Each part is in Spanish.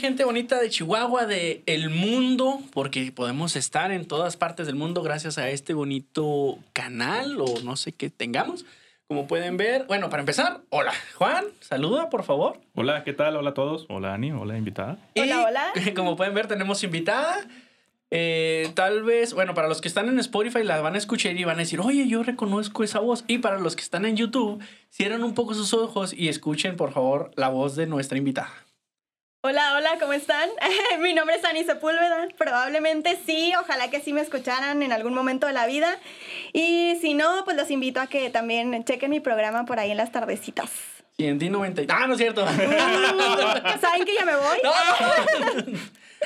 gente bonita de Chihuahua, de el mundo, porque podemos estar en todas partes del mundo gracias a este bonito canal o no sé qué tengamos. Como pueden ver, bueno, para empezar, hola, Juan, saluda, por favor. Hola, ¿qué tal? Hola a todos. Hola, Ani. Hola, invitada. Hola, hola. Como pueden ver, tenemos invitada. Eh, tal vez, bueno, para los que están en Spotify la van a escuchar y van a decir, oye, yo reconozco esa voz. Y para los que están en YouTube, cierren un poco sus ojos y escuchen, por favor, la voz de nuestra invitada. Hola, hola, ¿cómo están? Mi nombre es Ani Sepúlveda. Probablemente sí, ojalá que sí me escucharan en algún momento de la vida. Y si no, pues los invito a que también chequen mi programa por ahí en las tardecitas. Y en D90. Ah, no es cierto. ¿Saben que ya me voy?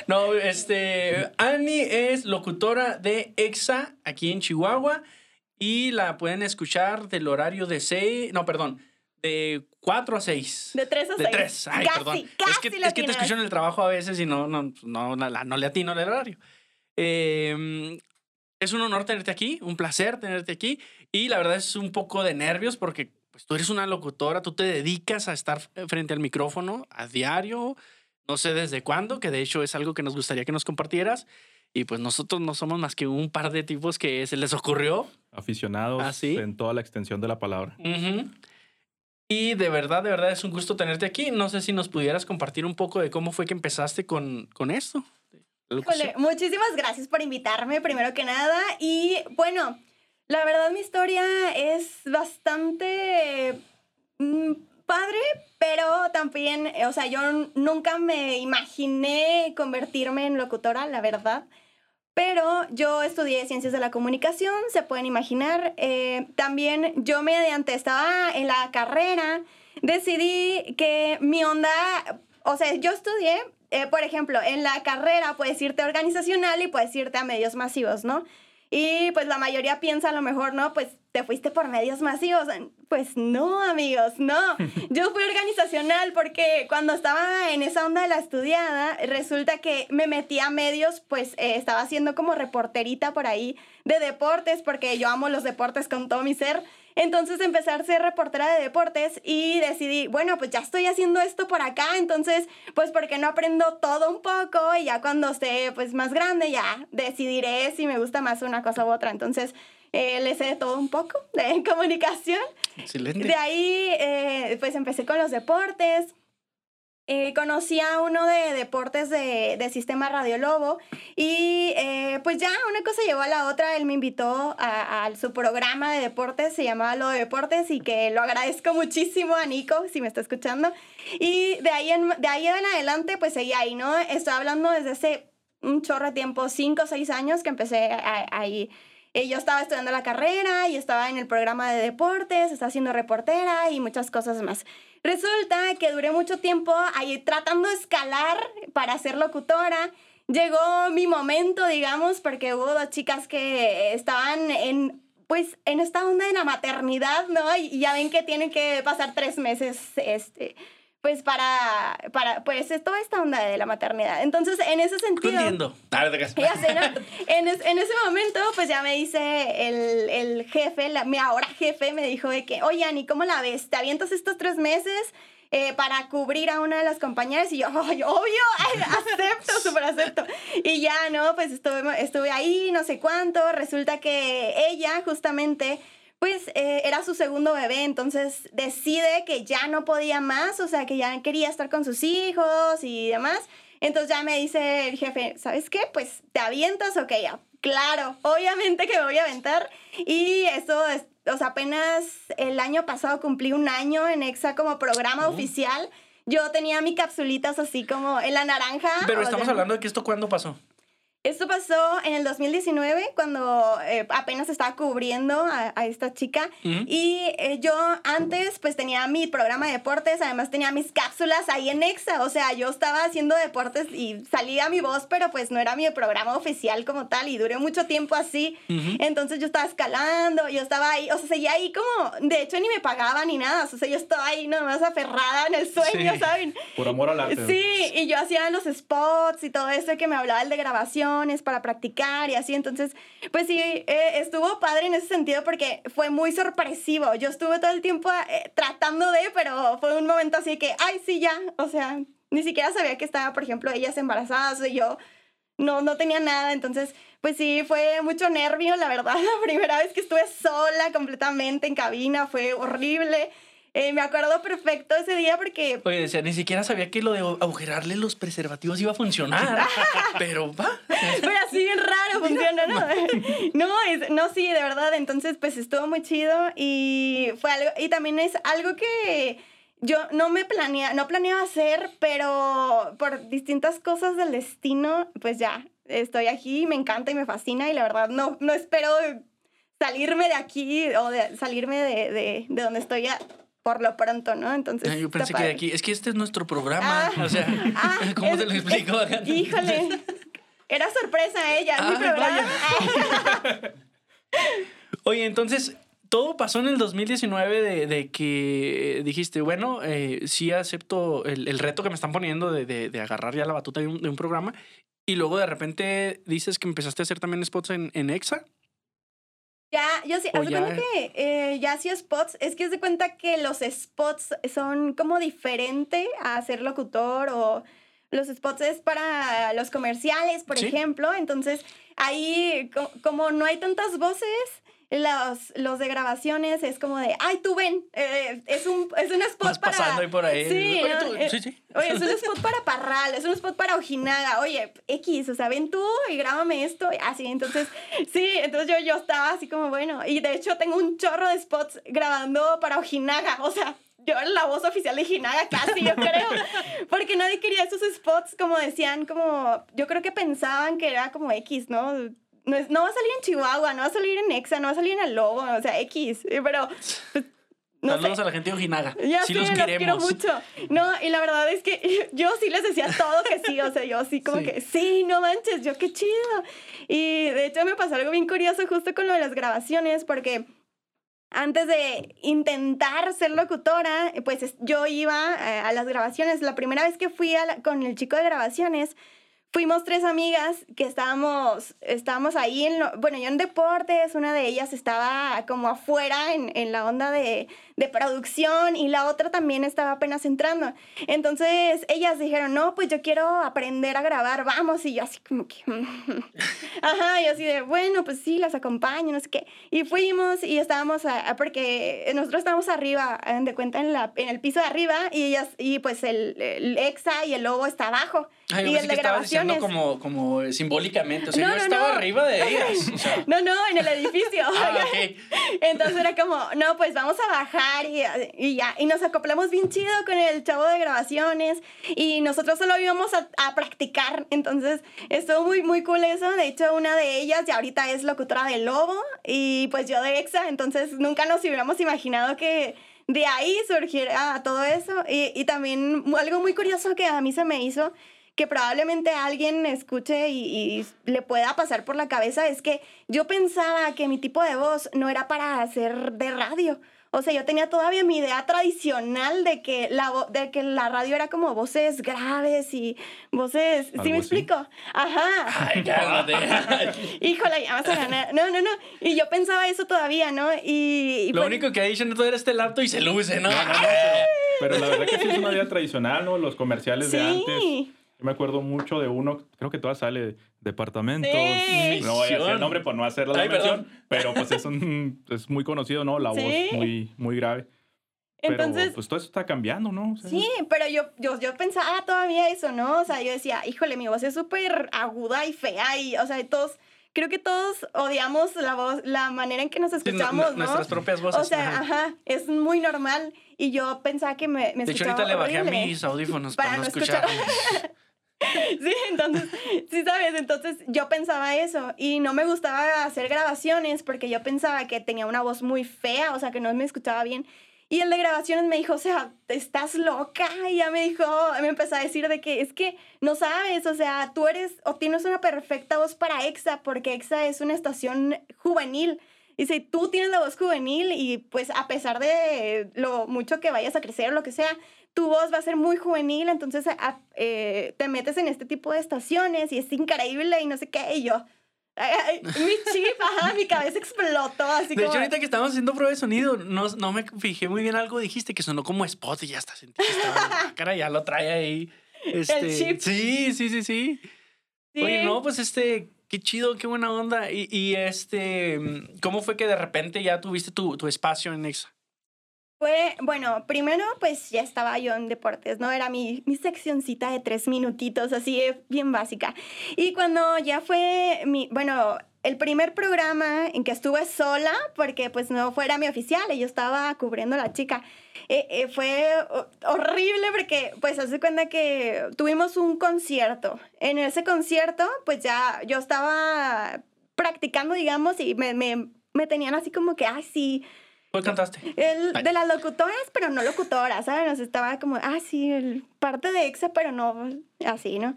No, este. Ani es locutora de EXA aquí en Chihuahua. Y la pueden escuchar del horario de 6. No, perdón. De 4 a 6. De 3 a 6. De 3. Ay, casi, perdón. Casi es, que, es que te escucho en el trabajo a veces y no, no, no, no, no le atino el horario. Eh, es un honor tenerte aquí, un placer tenerte aquí. Y la verdad es un poco de nervios porque pues, tú eres una locutora, tú te dedicas a estar frente al micrófono a diario, no sé desde cuándo, que de hecho es algo que nos gustaría que nos compartieras. Y pues nosotros no somos más que un par de tipos que se les ocurrió. Aficionados ¿Ah, sí? en toda la extensión de la palabra. Ujú. Y de verdad, de verdad es un gusto tenerte aquí. No sé si nos pudieras compartir un poco de cómo fue que empezaste con, con esto. muchísimas gracias por invitarme, primero que nada. Y bueno, la verdad mi historia es bastante mm, padre, pero también, o sea, yo nunca me imaginé convertirme en locutora, la verdad. Pero yo estudié ciencias de la comunicación, se pueden imaginar. Eh, también yo mediante estaba en la carrera, decidí que mi onda, o sea, yo estudié, eh, por ejemplo, en la carrera puedes irte organizacional y puedes irte a medios masivos, ¿no? Y pues la mayoría piensa a lo mejor, ¿no? Pues te fuiste por medios masivos. Pues no, amigos, no. Yo fui organizacional porque cuando estaba en esa onda de la estudiada, resulta que me metí a medios, pues eh, estaba haciendo como reporterita por ahí de deportes, porque yo amo los deportes con todo mi ser. Entonces empecé a ser reportera de deportes y decidí, bueno, pues ya estoy haciendo esto por acá, entonces, pues, ¿por qué no aprendo todo un poco? Y ya cuando esté, pues, más grande, ya decidiré si me gusta más una cosa u otra. Entonces, eh, le sé de todo un poco de comunicación. Excelente. De ahí, eh, pues, empecé con los deportes. Eh, conocí a uno de deportes de, de Sistema Radio Lobo y eh, pues ya una cosa llevó a la otra. Él me invitó a, a su programa de deportes, se llamaba Lo de Deportes y que lo agradezco muchísimo a Nico, si me está escuchando. Y de ahí en, de ahí en adelante, pues seguí ahí, ¿no? Estoy hablando desde hace un chorro de tiempo, cinco o seis años que empecé ahí. Eh, yo estaba estudiando la carrera y estaba en el programa de deportes, estaba siendo reportera y muchas cosas más. Resulta que duré mucho tiempo ahí tratando de escalar para ser locutora. Llegó mi momento, digamos, porque hubo dos chicas que estaban en, pues, en esta onda de la maternidad, ¿no? Y ya ven que tienen que pasar tres meses, este, pues, para, para, pues, es toda esta onda de la maternidad. Entonces, en ese sentido... entiendo. Ya sé, ¿no? en, es- en ese momento, pues ya me dice el, el jefe, la- mi ahora jefe, me dijo de que, oye, Ani, ¿cómo la ves? ¿Te avientas estos tres meses eh, para cubrir a una de las compañeras? Y yo, "Ay, obvio, acepto, súper acepto. Y ya, ¿no? Pues estuve, estuve ahí, no sé cuánto. Resulta que ella, justamente, pues eh, era su segundo bebé, entonces decide que ya no podía más, o sea, que ya quería estar con sus hijos y demás. Entonces ya me dice el jefe, ¿sabes qué? Pues te avientas, ok, ya. Claro, obviamente que me voy a aventar. Y eso es, o sea, apenas el año pasado cumplí un año en EXA como programa oficial. Yo tenía mis capsulitas así como en la naranja. Pero estamos sea, hablando de que esto cuándo pasó. Esto pasó en el 2019, cuando eh, apenas estaba cubriendo a, a esta chica. Y eh, yo antes, pues tenía mi programa de deportes, además tenía mis cápsulas ahí en Exa. O sea, yo estaba haciendo deportes y salía mi voz, pero pues no era mi programa oficial como tal. Y duré mucho tiempo así. Entonces yo estaba escalando, yo estaba ahí, o sea, seguía ahí como, de hecho ni me pagaban ni nada. O sea, yo estaba ahí nomás aferrada en el sueño, Sí. ¿saben? Por amor al arte. Sí, y yo hacía los spots y todo eso que me hablaba el de grabaciones para practicar y así. Entonces, pues sí, eh, estuvo padre en ese sentido porque fue muy sorpresivo. Yo estuve todo el tiempo eh, tratando de, pero fue un momento así que, ay, sí, ya, o sea, ni siquiera sabía que estaba, por ejemplo, ellas embarazadas y yo no, no tenía nada. Entonces, pues sí, fue mucho nervio, la verdad. La primera vez que estuve sola completamente en cabina fue horrible. Eh, me acuerdo perfecto ese día porque... Oye, ni siquiera sabía que lo de agujerarle los preservativos iba a funcionar. pero va. Pero así bien raro funciona, ¿no? No, es, no, sí, de verdad. Entonces, pues estuvo muy chido y fue algo... Y también es algo que yo no me planea, no planeaba hacer, pero por distintas cosas del destino, pues ya, estoy aquí, me encanta y me fascina y la verdad no, no espero salirme de aquí o de salirme de, de, de donde estoy a, por lo pronto, ¿no? Entonces. yo pensé que de aquí, es que este es nuestro programa. Ah, o sea, ah, ¿cómo te lo explico? híjole. Era sorpresa ella, mi programa. Oye, entonces, todo pasó en el 2019 de, de que dijiste, bueno, eh, sí acepto el, reto que me están poniendo de, de, agarrar ya la batuta de un, programa. Y luego de repente dices que empezaste a hacer también spots en, en EXA. Ya, yo sí, haz de cuenta que eh, ya sí spots, es que haz de cuenta que los spots son como diferente a ser locutor o los spots es para los comerciales, por ejemplo, entonces ahí como no hay tantas voces, los, los de grabaciones es como de, ay, tú ven, eh, es, un, es un spot para... pasando ahí por ahí. Sí, oye, sí, sí. Oye, es un spot para Parral, es un spot para Ojinaga. Oye, X, o sea, ven tú y grábame esto. Así, entonces, sí, entonces yo, yo estaba así como, bueno, y de hecho tengo un chorro de spots grabando para Ojinaga, o sea, yo era la voz oficial de Ojinaga casi, yo creo. Porque nadie quería esos spots, como decían, como. Yo creo que pensaban que era como X, ¿no? No, no va a salir en Chihuahua, no va a salir en Exa, no va a salir en El Lobo, o sea, X, eh, pero... Pues, no Saludos a la gente de Ojinaga. Ya sí, los quiero mucho. No, y la verdad es que yo sí les decía todo que sí, o sea, yo sí como que, sí, no manches, yo qué chido. Y de hecho me pasó algo bien curioso justo con lo de las grabaciones, porque antes de intentar ser locutora, pues yo iba eh, a las grabaciones. La primera vez que fui con el chico de grabaciones, fuimos tres amigas que estábamos, estábamos ahí, en bueno, yo en deportes, una de ellas estaba como afuera en, en la onda de, de, producción y la otra también estaba apenas entrando. Entonces ellas dijeron, no, pues yo quiero aprender a grabar, vamos, y yo así como que, ajá, y así de, bueno, pues sí, las acompaño, no sé qué. Y fuimos y estábamos, a, porque nosotros estábamos arriba, de cuenta, en, la, en el piso de arriba y ellas, y pues el, el EXA y el lobo está abajo. Y el de grabación como, como simbólicamente. O sea, yo estaba arriba de ellas. No, no, en el edificio. ah, Entonces era como, no, pues vamos a bajar y, y, ya. Y nos acoplamos bien chido con el chavo de grabaciones. Y nosotros solo íbamos a, a practicar. Entonces estuvo muy, muy cool eso. De hecho, una de ellas ya ahorita es locutora de Lobo. Y pues yo de EXA. Entonces nunca nos hubiéramos imaginado que de ahí surgiera todo eso. Y, y también algo muy curioso que a mí se me hizo que probablemente alguien escuche y, le pueda pasar por la cabeza es que yo pensaba que mi tipo de voz no era para hacer de radio. O sea, yo tenía todavía mi idea tradicional de que la, de que la radio era como voces graves y voces... ¿Sí me explico? Ajá. Ay, cálmate. Híjole, ya vas a ganar. No, no, no. Y yo pensaba eso todavía, ¿no? Y... Lo pues único que ha dicho todo era este laptop y se luce, ¿no? no, no, pero, la verdad que sí es una idea tradicional, ¿no? Los comerciales de antes me acuerdo mucho de uno, creo que todavía sale, Departamentos. No voy a decir el nombre por no hacer la mención, pero pues es, un, es muy conocido, ¿no? La voz muy, muy grave. Entonces, pero pues todo eso está cambiando, ¿no? sí, pero yo, yo, yo pensaba todavía eso, ¿no? O sea, yo decía, híjole, mi voz es súper aguda y fea y, o sea, todos creo que todos odiamos la voz, la manera en que nos escuchamos, ¿no? Nuestras propias voces. O sea, ajá. es muy normal. Y yo pensaba que me, me De hecho, ahorita le bajé a mis audífonos para, no escuchar. sí, entonces, sí sabes, entonces yo pensaba eso y no me gustaba hacer grabaciones porque yo pensaba que tenía una voz muy fea, o sea, que no me escuchaba bien. Y el de grabaciones me dijo, o sea, estás loca. Y ya me dijo, me empezó a decir de que es que no sabes, o sea, tú eres o tienes una perfecta voz para EXA, porque EXA es una estación juvenil. Dice, tú tienes la voz juvenil y pues a pesar de lo mucho que vayas a crecer o lo que sea, tu voz va a ser muy juvenil, entonces eh, te metes en este tipo de estaciones y es increíble y no sé qué, y yo... mi chip, ajá, mi cabeza explotó así De hecho, ahorita que estábamos haciendo prueba de sonido, no, no me fijé muy bien algo, dijiste que sonó como spot y ya está, sentí que estaba la cara, ya lo trae ahí. Este, chip. Sí, sí, sí, sí, Oye, no, pues este, qué chido, qué buena onda. Y, y, este, ¿cómo fue que de repente ya tuviste tu, tu espacio en Exa? Fue, bueno, primero pues ya estaba yo en deportes, ¿no? Era mi, mi seccioncita de tres minutitos, así bien básica. Y cuando ya fue mi, bueno, el primer programa en que estuve sola, porque pues no fuera mi oficial, y yo estaba cubriendo a la chica, eh, eh, fue horrible porque pues hace cuenta que tuvimos un concierto. En ese concierto pues ya yo estaba practicando, digamos, y me, me, me tenían así como que, ay, sí ¿Cuál cantaste? El de las locutoras, pero no locutoras, ¿sabes? Estaba como, ah, sí, el, parte de EXA, pero no así, ¿no?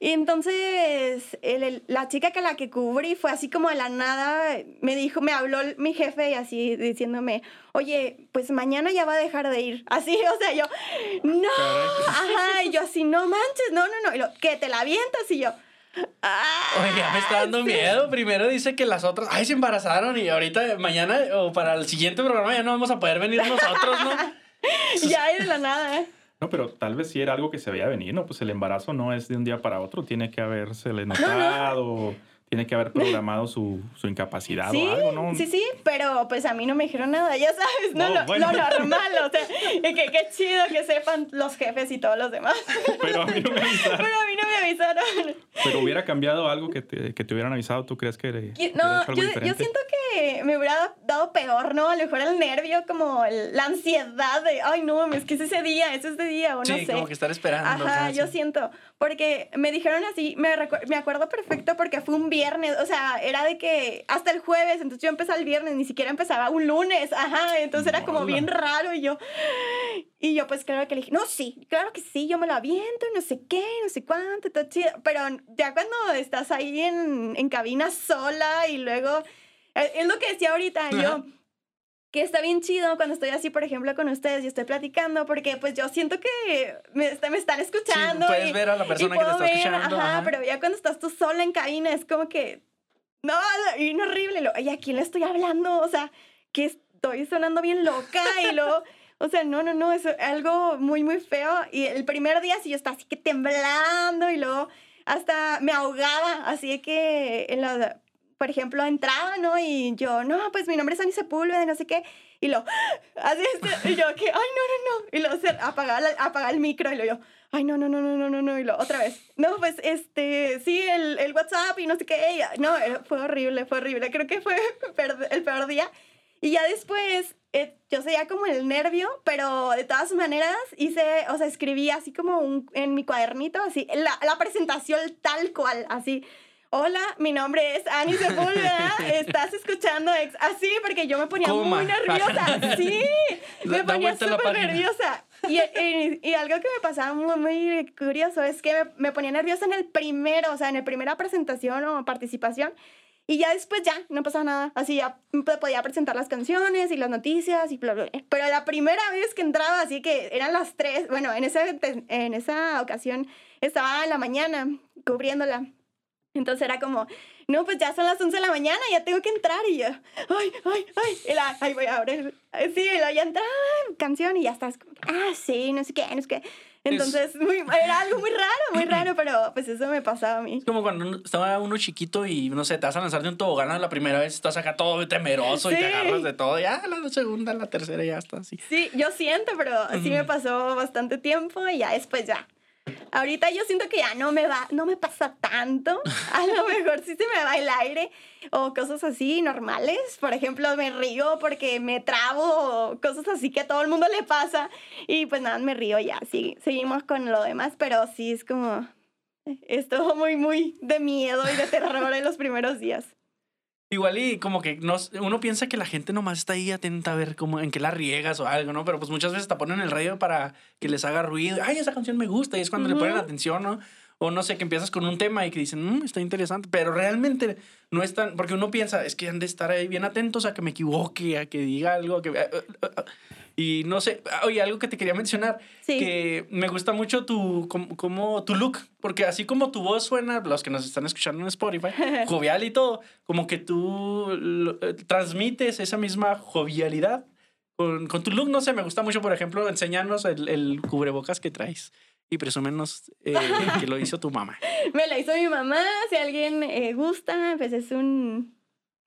Y entonces el, la chica que la que cubrí fue así como de la nada, me dijo, me habló mi jefe y así diciéndome, oye, pues mañana ya va a dejar de ir. Así, o sea, yo, no, ajá, y yo así, no manches, no, no, no, y lo, que te la avientas y yo, Oye, ya me está dando miedo. Primero dice que las otras, ay, se embarazaron y ahorita, mañana o para el siguiente programa ya no vamos a poder venir nosotros, ¿no? ya hay de la nada, ¿eh? No, pero tal vez sí era algo que se veía venir, ¿no? Pues el embarazo no es de un día para otro, tiene que haberse notado tiene que haber programado su, su incapacidad o algo, ¿no? Sí, sí, pero pues a mí no me dijeron nada, ya sabes, no, lo, normal, o sea, que qué chido que sepan los jefes y todos los demás. Pero a mí no me avisaron. Pero a mí no me avisaron. Pero hubiera cambiado algo que te, que te hubieran avisado, ¿tú crees que No, yo, yo, siento que me hubiera dado peor, ¿no? A lo mejor el nervio, como la ansiedad de, ay, no, es que es ese día, es ese día, o no sé. Sí, como que estar esperando. Ajá, yo siento, porque me dijeron así, me, me acuerdo perfecto porque fue un viernes, o sea, era de que hasta el jueves, entonces yo empezaba el viernes, ni siquiera empezaba un lunes, ajá, entonces era como bien raro y yo, y yo pues claro que le dije, no, sí, claro que sí, yo me lo aviento, no sé qué, no sé cuánto, todo chido, pero ya cuando estás ahí en, en cabina sola y luego, es lo que decía ahorita, yo que está bien chido cuando estoy así, por ejemplo, con ustedes y estoy platicando, porque pues yo siento que me, me están escuchando. Sí, puedes ver a la persona que te está escuchando. Ajá, pero ya cuando estás tú sola en cabina es como que, no, y no horrible, lo, ¿y a quién le estoy hablando? O sea, que estoy sonando bien loca y luego... O sea, no, no, no, es algo muy, muy feo. Y el primer día sí yo estaba así que temblando y luego hasta me ahogaba, así que en la, por ejemplo, entraba, ¿no? Y yo, no, pues mi nombre es Ani Sepúlveda, no sé qué. Y lo, así, este, y yo, que, ay, no, no, no. Y lo, apagaba, apagaba el micro y lo yo, ay, no, no, no, no, no, no, no. Y lo, otra vez, no, pues, este, sí, el, el WhatsApp y no sé qué. no, fue horrible, fue horrible. Creo que fue el peor día. Y ya después, eh, yo seguía como el nervio, pero de todas maneras hice, o sea, escribí así como un, en mi cuadernito, así, la, la presentación tal cual, así hola, mi nombre es Ani Sepúlveda, estás escuchando ex así, porque yo me ponía muy nerviosa, sí, me ponía súper nerviosa. Y, y, algo que me pasaba muy, muy curioso es que me, me, ponía nerviosa en el primero, o sea, en la primera presentación o participación, y ya después ya, no pasaba nada, así ya podía presentar las canciones y las noticias y bla, bla, bla. Pero la primera vez que entraba, así que eran las tres, bueno, en esa, en esa ocasión estaba en la mañana cubriéndola entonces era como, no, pues ya son las 11 de la mañana, ya tengo que entrar. Y yo, ay, ay, ay, y la, ay, voy a abrir. Sí, y la ya entraba, canción, y ya estás como, ah, sí, no sé qué, no sé qué. Entonces, muy, era algo muy raro, muy raro, pero pues eso me pasaba a mí. Es como cuando estaba uno chiquito y, no sé, te vas a lanzar de un tobogán la primera vez, estás acá todo temeroso y te agarras de todo. Ya la segunda, la tercera, ya está así. Sí, yo siento, pero sí me pasó bastante tiempo y ya después ya Ahorita yo siento que ya no me va, no me pasa tanto. A lo mejor sí se me va el aire o cosas así normales. Por ejemplo, me río porque me trabo o cosas así que a todo el mundo le pasa. Y pues nada, me río ya. Sí, seguimos con lo demás, pero sí es como esto muy, muy de miedo y de terror en los primeros días. Igual y como que no, uno piensa que la gente nomás está ahí atenta a ver cómo, en qué la riegas o algo, ¿no? Pero pues muchas veces te ponen el radio para que les haga ruido. Ay, esa canción me gusta y es cuando le ponen atención, ¿no? O no sé, que empiezas con un tema y que dicen, mmm, está interesante, pero realmente no están, porque uno piensa, es que han de estar ahí bien atentos a que me equivoque, a que diga algo, a que... Y no sé, oye, algo que te quería mencionar, que me gusta mucho tu, como, tu look, porque así como tu voz suena, los que nos están escuchando en Spotify, jovial y todo, como que tú eh, transmites esa misma jovialidad con, con, tu look, no sé, me gusta mucho, por ejemplo, enseñarnos el, el cubrebocas que traes. y presúmenos eh, que lo hizo tu mamá. Me lo hizo mi mamá. Si alguien eh, gusta, pues es un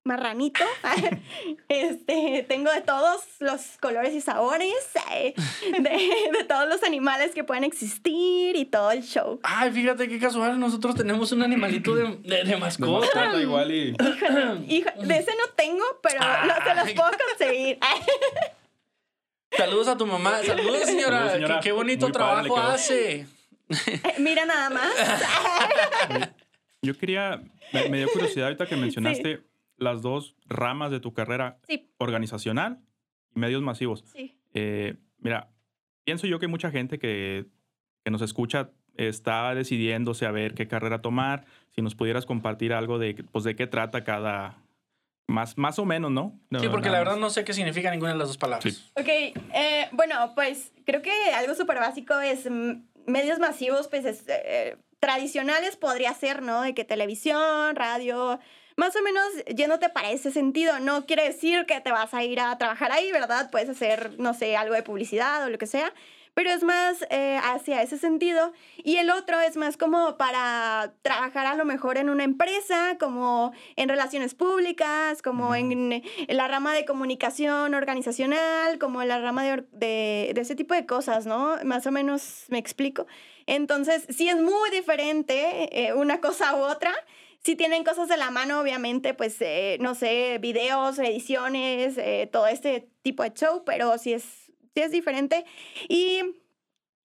marranito. este, tengo de todos los colores y sabores, eh, de, todos los animales que pueden existir y todo el show. Ay, fíjate qué casual, nosotros tenemos un animalito de, de, mascota. igual y... de ese no tengo, pero se los puedo conseguir. Saludos a tu mamá. Saludos, señora. Qué, bonito trabajo hace. Mira nada más. Yo quería, me, dio curiosidad ahorita que mencionaste las dos ramas de tu carrera, organizacional y medios masivos. Sí. Eh, mira, pienso yo que mucha gente que, que nos escucha está decidiéndose a ver qué carrera tomar. Si nos pudieras compartir algo de, pues, de qué trata cada, más, más o menos, ¿no? sí, porque la verdad no sé qué significa ninguna de las dos palabras. Ok, eh, bueno, pues creo que algo súper básico es medios masivos, pues eh, tradicionales podría ser, ¿no? De que televisión, radio, más o menos yéndote para ese sentido. No quiere decir que te vas a ir a trabajar ahí, ¿verdad? Puedes hacer, no sé, algo de publicidad o lo que sea pero es más eh, hacia ese sentido. Y el otro es más como para trabajar a lo mejor en una empresa, como en relaciones públicas, como en, la rama de comunicación organizacional, como en la rama de, de, ese tipo de cosas, ¿no? Más o menos me explico. Entonces, sí es muy diferente eh, una cosa u otra. Si tienen cosas de la mano, obviamente, pues, eh, no sé, videos, ediciones, todo este tipo de show, pero sí es sí es diferente. Y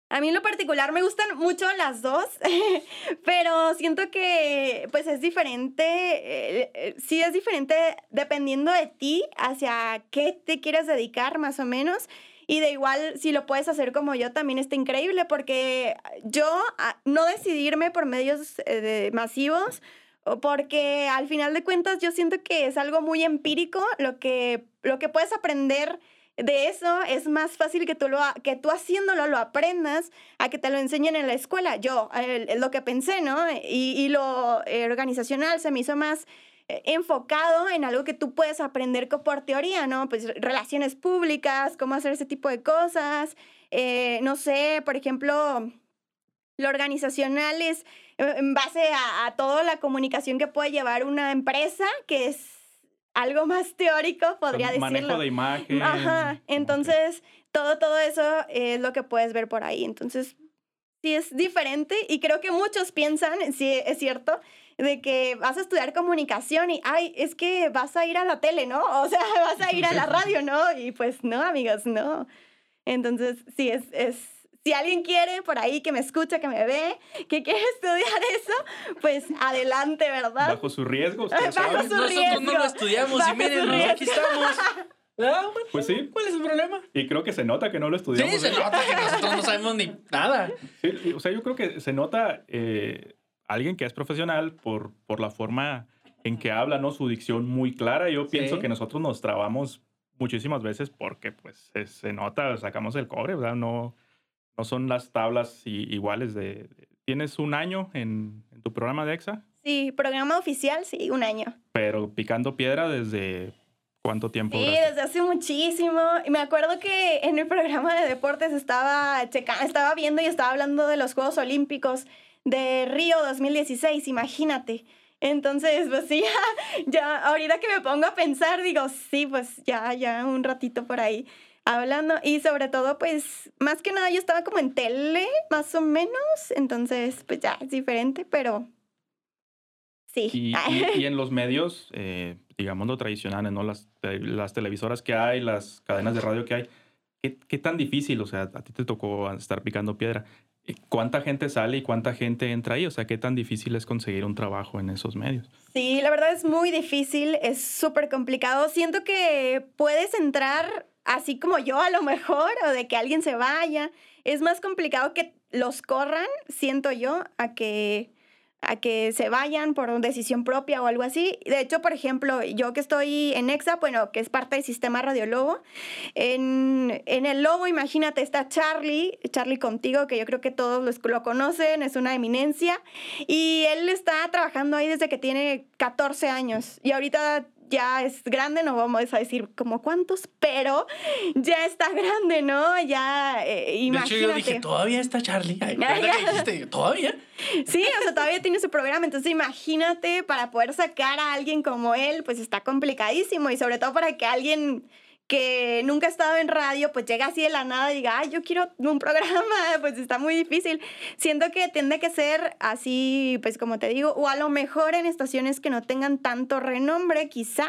a mí en lo particular me gustan mucho las dos, pero siento que pues es diferente, eh, eh, sí es diferente dependiendo de ti hacia qué te quieres dedicar más o menos. Y de igual, si lo puedes hacer como yo, también está increíble, porque yo ah, no decidirme por medios eh, masivos, porque al final de cuentas yo siento que es algo muy empírico lo que, lo que puedes aprender de eso es más fácil que tú, lo, que tú haciéndolo lo aprendas a que te lo enseñen en la escuela. Yo, lo que pensé, ¿no? Y, y lo eh, organizacional se me hizo más eh, enfocado en algo que tú puedes aprender por teoría, ¿no? Pues relaciones públicas, cómo hacer ese tipo de cosas. Eh, no sé, por ejemplo, lo organizacional es en base a, a toda la comunicación que puede llevar una empresa, que es algo más teórico, podría decirlo. Manejo de imagen. Ajá, entonces todo, todo eso es lo que puedes ver por ahí. Entonces, sí es diferente y creo que muchos piensan, sí es cierto, de que vas a estudiar comunicación y, ay, es que vas a ir a la tele, ¿no? O sea, vas a ir a la radio, ¿no? Y pues no, amigos, no. Entonces, sí, es, es si alguien quiere por ahí que me escucha, que me ve, que quiere estudiar eso, pues adelante, ¿verdad? Bajo su riesgo. Bajo su Nosotros no lo estudiamos y miren, aquí estamos. Ah, pues sí. ¿Cuál es el problema? Y creo que se nota que no lo estudiamos. Sí, se ¿eh? nota que nosotros no sabemos ni nada. Sí, o sea, yo creo que se nota eh, alguien que es profesional por, por la forma en que habla, ¿no? Su dicción muy clara. Yo pienso que nosotros nos trabamos muchísimas veces porque, pues, se, se nota, sacamos el cobre, ¿verdad? No no son las tablas iguales de... ¿Tienes un año en, tu programa de EXA? Sí, programa oficial, sí, un año. Pero picando piedra desde cuánto tiempo? Sí, desde hace muchísimo. Y me acuerdo que en el programa de deportes estaba, estaba viendo y estaba hablando de los Juegos Olímpicos de Río 2016, imagínate. Entonces, pues sí, ya, ya ahorita que me pongo a pensar, digo, sí, pues ya, ya un ratito por ahí hablando y sobre todo pues más que nada yo estaba como en tele más o menos entonces pues ya es diferente pero sí y, y, en los medios eh, digamos lo tradicionales no las, las televisoras que hay las cadenas de radio que hay ¿qué, qué tan difícil o sea a ti te tocó estar picando piedra eh, ¿Cuánta gente sale y cuánta gente entra ahí? O sea, ¿qué tan difícil es conseguir un trabajo en esos medios? Sí, la verdad es muy difícil, es súper complicado. Siento que puedes entrar así como yo a lo mejor, o de que alguien se vaya. Es más complicado que los corran, siento yo, a que a que se vayan por decisión propia o algo así. De hecho, por ejemplo, yo que estoy en EXA, bueno, que es parte del sistema Radio Lobo, en, en el Lobo, imagínate, está Charlie, Charlie contigo, que yo creo que todos los, lo conocen, es una eminencia, y él está trabajando ahí desde que tiene 14 años, y ahorita ya es grande, no vamos a decir como cuántos, pero ya está grande, ¿no? Ya, eh, imagínate. De hecho, yo dije, todavía está Charlie. Ay, ¿Todavía? Sí, o sea, todavía tiene su programa. Entonces, imagínate, para poder sacar a alguien como él, pues está complicadísimo. Y sobre todo para que alguien que nunca ha estado en radio, pues llega así de la nada y diga, ay, yo quiero un programa, pues está muy difícil. Siento que tiende que ser así, pues como te digo, o a lo mejor en estaciones que no tengan tanto renombre, quizá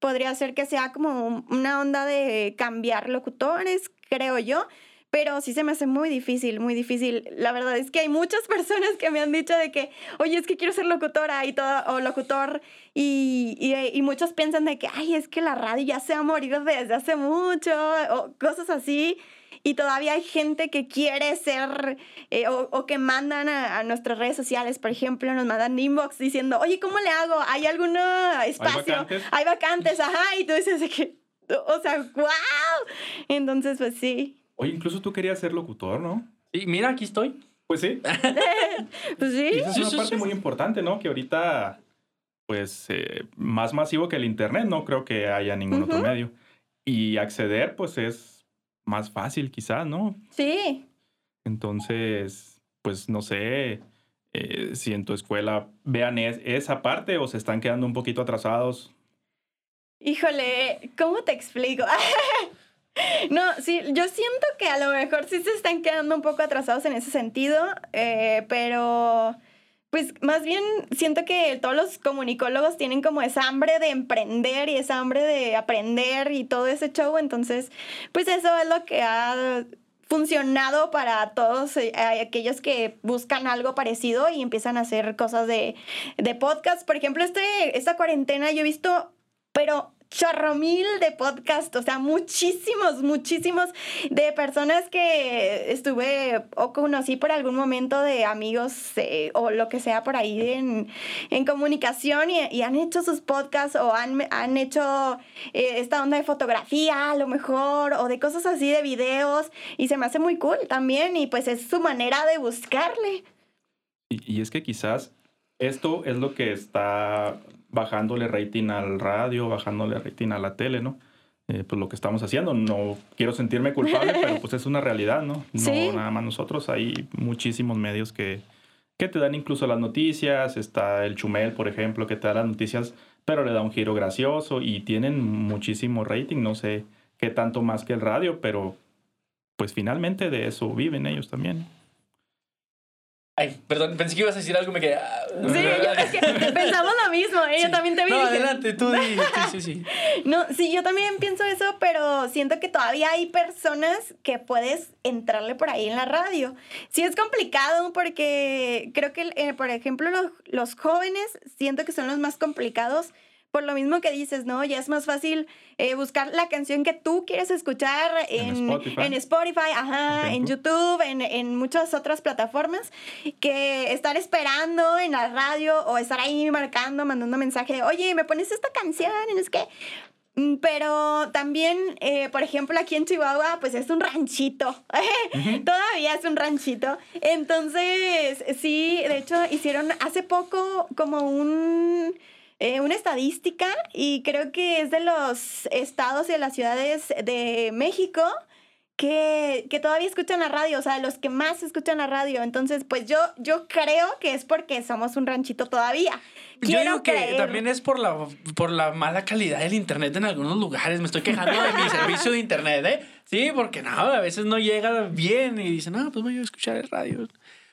podría ser que sea como una onda de cambiar locutores, creo yo. Pero sí se me hace muy difícil, muy difícil. La verdad es que hay muchas personas que me han dicho de que, oye, es que quiero ser locutora y todo, o locutor, y, y, muchos piensan de que, ay, es que la radio ya se ha morido desde hace mucho, o cosas así. Y todavía hay gente que quiere ser, eh, o, o, que mandan a, nuestras redes sociales, por ejemplo, nos mandan inbox diciendo, oye, ¿cómo le hago? ¿Hay algún espacio? ¿Hay vacantes? Hay vacantes, ajá, y tú dices de que, o sea, wow. Entonces, pues sí. Oye, incluso tú querías ser locutor, ¿no? Sí, mira, aquí estoy. Pues sí. pues sí. Y esa es una parte muy importante, ¿no? Que ahorita, pues, eh, más masivo que el Internet, no creo que haya ningún otro medio. Y acceder, pues, es más fácil quizás, ¿no? Sí. Entonces, pues, no sé eh, si en tu escuela vean esa parte o se están quedando un poquito atrasados. Híjole, ¿cómo te explico? No, sí, yo siento que a lo mejor sí se están quedando un poco atrasados en ese sentido, eh, pero pues más bien siento que todos los comunicólogos tienen como esa hambre de emprender y esa hambre de aprender y todo ese show, entonces pues eso es lo que ha funcionado para todos eh, aquellos que buscan algo parecido y empiezan a hacer cosas de, de podcast. Por ejemplo, este, esta cuarentena yo he visto, pero chorro mil de podcast, o sea, muchísimos, muchísimos de personas que estuve o conocí por algún momento de amigos eh, o lo que sea por ahí en, en comunicación y, han hecho sus podcasts o han, han hecho eh, esta onda de fotografía a lo mejor o de cosas así de videos y se me hace muy cool también y pues es su manera de buscarle. Y, y es que quizás esto es lo que está bajándole rating al radio, bajándole rating a la tele, ¿no? Eh, pues lo que estamos haciendo. No quiero sentirme culpable, pero pues es una realidad, ¿no? No nada más nosotros. Hay muchísimos medios que, que te dan incluso las noticias. Está el Chumel, por ejemplo, que te da las noticias, pero le da un giro gracioso y tienen muchísimo rating. No sé qué tanto más que el radio, pero pues finalmente de eso viven ellos también. Ay, perdón, pensé que ibas a decir algo, me quedé. Ah, sí, yo, es que pensamos lo mismo, ¿eh? yo también te vi. No, adelante, tú di. Sí, sí, sí. No, sí, yo también pienso eso, pero siento que todavía hay personas que puedes entrarle por ahí en la radio. Sí, es complicado porque creo que, eh, por ejemplo, los, los jóvenes siento que son los más complicados por lo mismo que dices, ¿no? Ya es más fácil eh, buscar la canción que tú quieres escuchar en, en Spotify, ajá, en YouTube, en, en, muchas otras plataformas, que estar esperando en la radio o estar ahí marcando, mandando mensaje oye, ¿me pones esta canción? Y es que... Mm, pero también, eh, por ejemplo, aquí en Chihuahua, pues es un ranchito. Todavía es un ranchito. Entonces, sí, de hecho, hicieron hace poco como un eh, una estadística y creo que es de los estados y de las ciudades de México que, que, todavía escuchan la radio, o sea, los que más escuchan la radio. Entonces, pues yo, yo creo que es porque somos un ranchito todavía. Quiero yo digo que también es por la, por la mala calidad del internet en algunos lugares. Me estoy quejando de mi servicio de internet, ¿eh? Sí, porque no, a veces no llega bien y dicen, no, pues voy a escuchar el radio.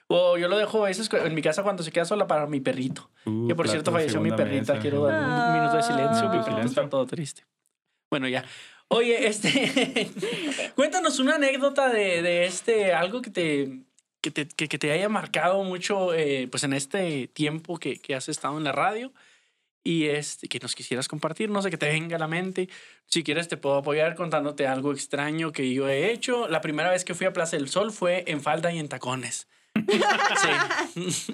O yo lo dejo a veces en mi casa cuando se queda sola para mi perrito. Uh, que por cierto falleció mi perrita. Quiero dar un minuto de silencio. mi perrito está todo triste. Bueno, ya. Oye, este. cuéntanos una anécdota de, de, este, algo que te, que te, que, te haya marcado mucho eh, pues en este tiempo que, que, has estado en la radio y este, que nos quisieras compartir, no sé, que te venga a la mente. Si quieres, te puedo apoyar contándote algo extraño que yo he hecho. La primera vez que fui a Plaza del Sol fue en falda y en tacones. Sí.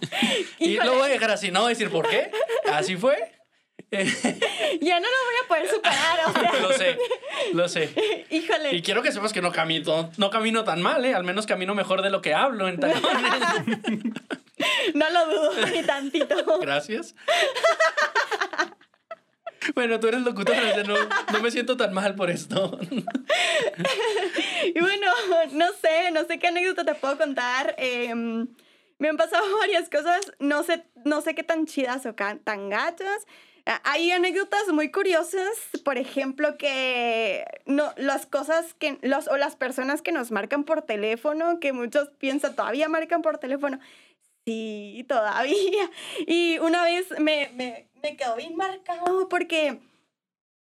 y lo voy a dejar así, no voy a decir por qué. Así fue. ya no lo voy a poder superar. lo sé, lo sé. Híjole. Y quiero que sepas que no camino, no camino tan mal, ¿eh? Al menos camino mejor de lo que hablo en tacones. no lo dudo ni tantito. Gracias. Bueno, tú eres locutora, no, no me siento tan mal por esto. y bueno, no sé, no sé qué anécdota te puedo contar. Em, me han pasado varias cosas, no sé, no sé qué tan chidas o tan gachas. Hay anécdotas muy curiosas, por ejemplo, que no, las cosas que, los, o las personas que nos marcan por teléfono, que muchos piensan todavía marcan por teléfono. Sí, todavía. Y una vez me, me, me quedó bien marcado porque,